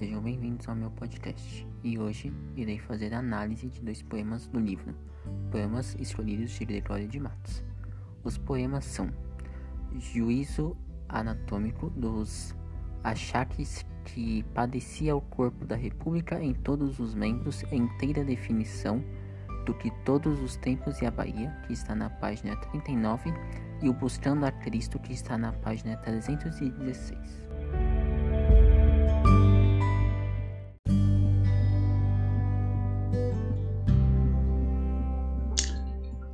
sejam bem-vindos ao meu podcast. E hoje irei fazer a análise de dois poemas do livro, Poemas Escolhidos de Gregório de Matos. Os poemas são Juízo Anatômico dos Achaques que padecia o corpo da República em todos os membros, em inteira definição do que todos os tempos e a Bahia, que está na página 39, e o Buscando a Cristo, que está na página 316.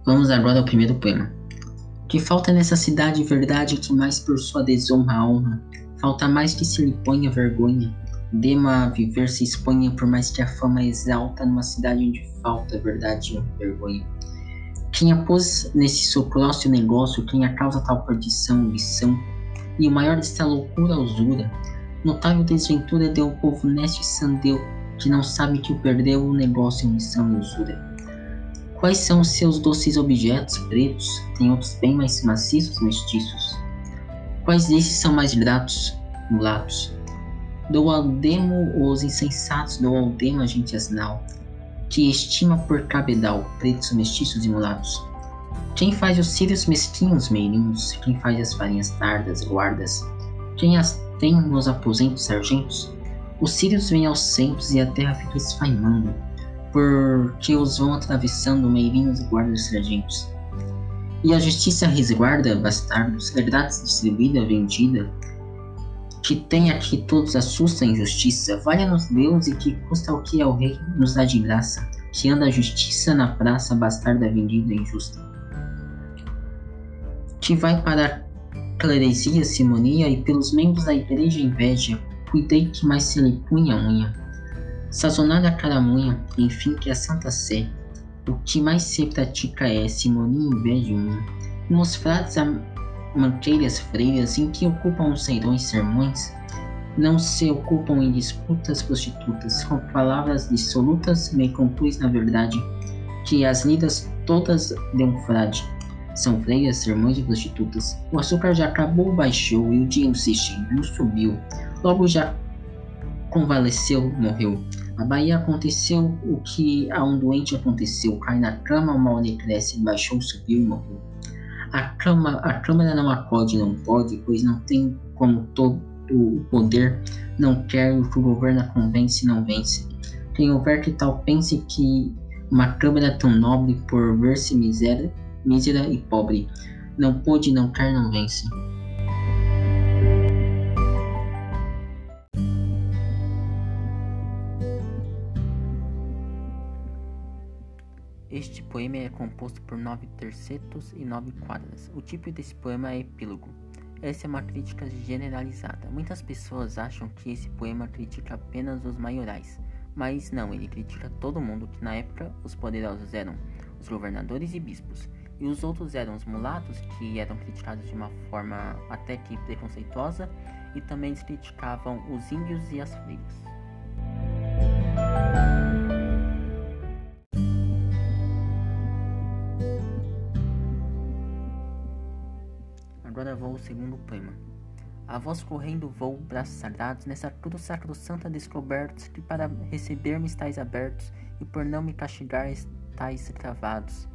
Vamos agora ao primeiro poema. Que falta nessa cidade verdade que mais por sua desonra honra, falta mais que se lhe ponha vergonha, dema a viver se exponha por mais que a fama exalta numa cidade onde falta verdade e vergonha. Quem a pôs nesse seu próximo negócio, quem a causa tal perdição, ambição, e o maior desta loucura usura, notável desventura deu ao povo neste sandeu, que não sabe que o perdeu o negócio, missão e usura. Quais são os seus doces objetos pretos? Tem outros bem mais maciços, mestiços. Quais desses são mais gratos, mulatos? Dou ao demo os insensatos, dou ao demo a gente asnal, que estima por cabedal, pretos, mestiços e mulatos. Quem faz os círios mesquinhos, meirinhos? Quem faz as farinhas tardas, guardas? Quem as tem nos aposentos, sargentos? Os círios vêm aos centros e a terra fica esfaimando porque os vão atravessando meirinhos e guardas sargentos. E a justiça resguarda bastardos, grátis distribuída, vendida, que tem aqui todos assusta a injustiça, valha-nos Deus e que custa o que ao rei nos dá de graça, que anda a justiça na praça, bastarda vendida injusta. Que vai para a cleresia, simonia e pelos membros da igreja inveja, cuidei que mais se lhe punha unha Sazonada a caramunha, enfim que a Santa Sé, o que mais se pratica é simonia em vez de unha. Nos frades manqueiras freiras em que ocupam os seirões sermões, não se ocupam em disputas prostitutas, com palavras dissolutas me compus na verdade, que as lidas todas de um frade são freiras, sermões e prostitutas. O açúcar já acabou, baixou, e o se extinguiu, subiu. Logo já convalesceu, morreu. A Bahia aconteceu o que a um doente aconteceu. Cai na cama, o mal lhe cresce, baixou, subiu e morreu. A, cama, a Câmara não acode, não pode, pois não tem como todo o poder, não quer o que governa convence, não vence. Quem houver que tal pense que uma Câmara tão nobre, por ver-se mísera, mísera e pobre, não pôde, não quer, não vence. Este poema é composto por nove tercetos e nove quadras. O tipo desse poema é epílogo. Essa é uma crítica generalizada. Muitas pessoas acham que esse poema critica apenas os maiorais, mas não, ele critica todo mundo que na época os poderosos eram os governadores e bispos, e os outros eram os mulatos, que eram criticados de uma forma até que preconceituosa, e também criticavam os índios e as freiras. Agora vou ao segundo poema. A voz correndo voo, braços sagrados, nessa cruz sacrossanta descobertos, que para receber-me estáis abertos, e por não me castigar estáis travados.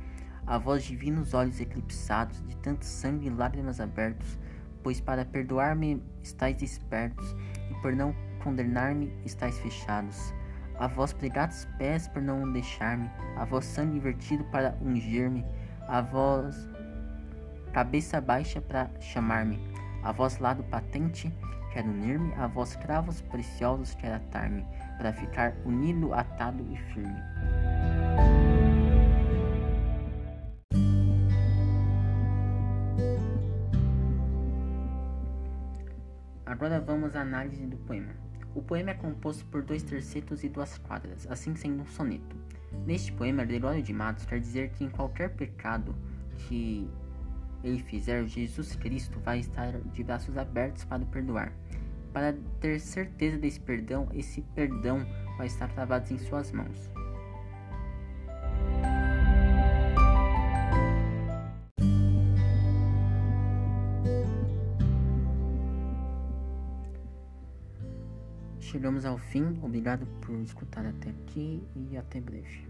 A voz divinos olhos eclipsados, de tanto sangue e lágrimas abertos, pois para perdoar-me estáis despertos, e por não condenar-me estáis fechados. A vós pregados pés por não deixar-me, a voz sangue vertido para ungir-me, a voz cabeça baixa para chamar-me, a voz lado patente quer unir-me, a voz cravos preciosos quer atar-me, para ficar unido, atado e firme. Agora vamos à análise do poema. O poema é composto por dois tercetos e duas quadras, assim sendo um soneto. Neste poema, Gregório de Matos quer dizer que em qualquer pecado que ele fizer, Jesus Cristo vai estar de braços abertos para perdoar. Para ter certeza desse perdão, esse perdão vai estar travado em suas mãos. chegamos ao fim. Obrigado por escutar até aqui e até breve.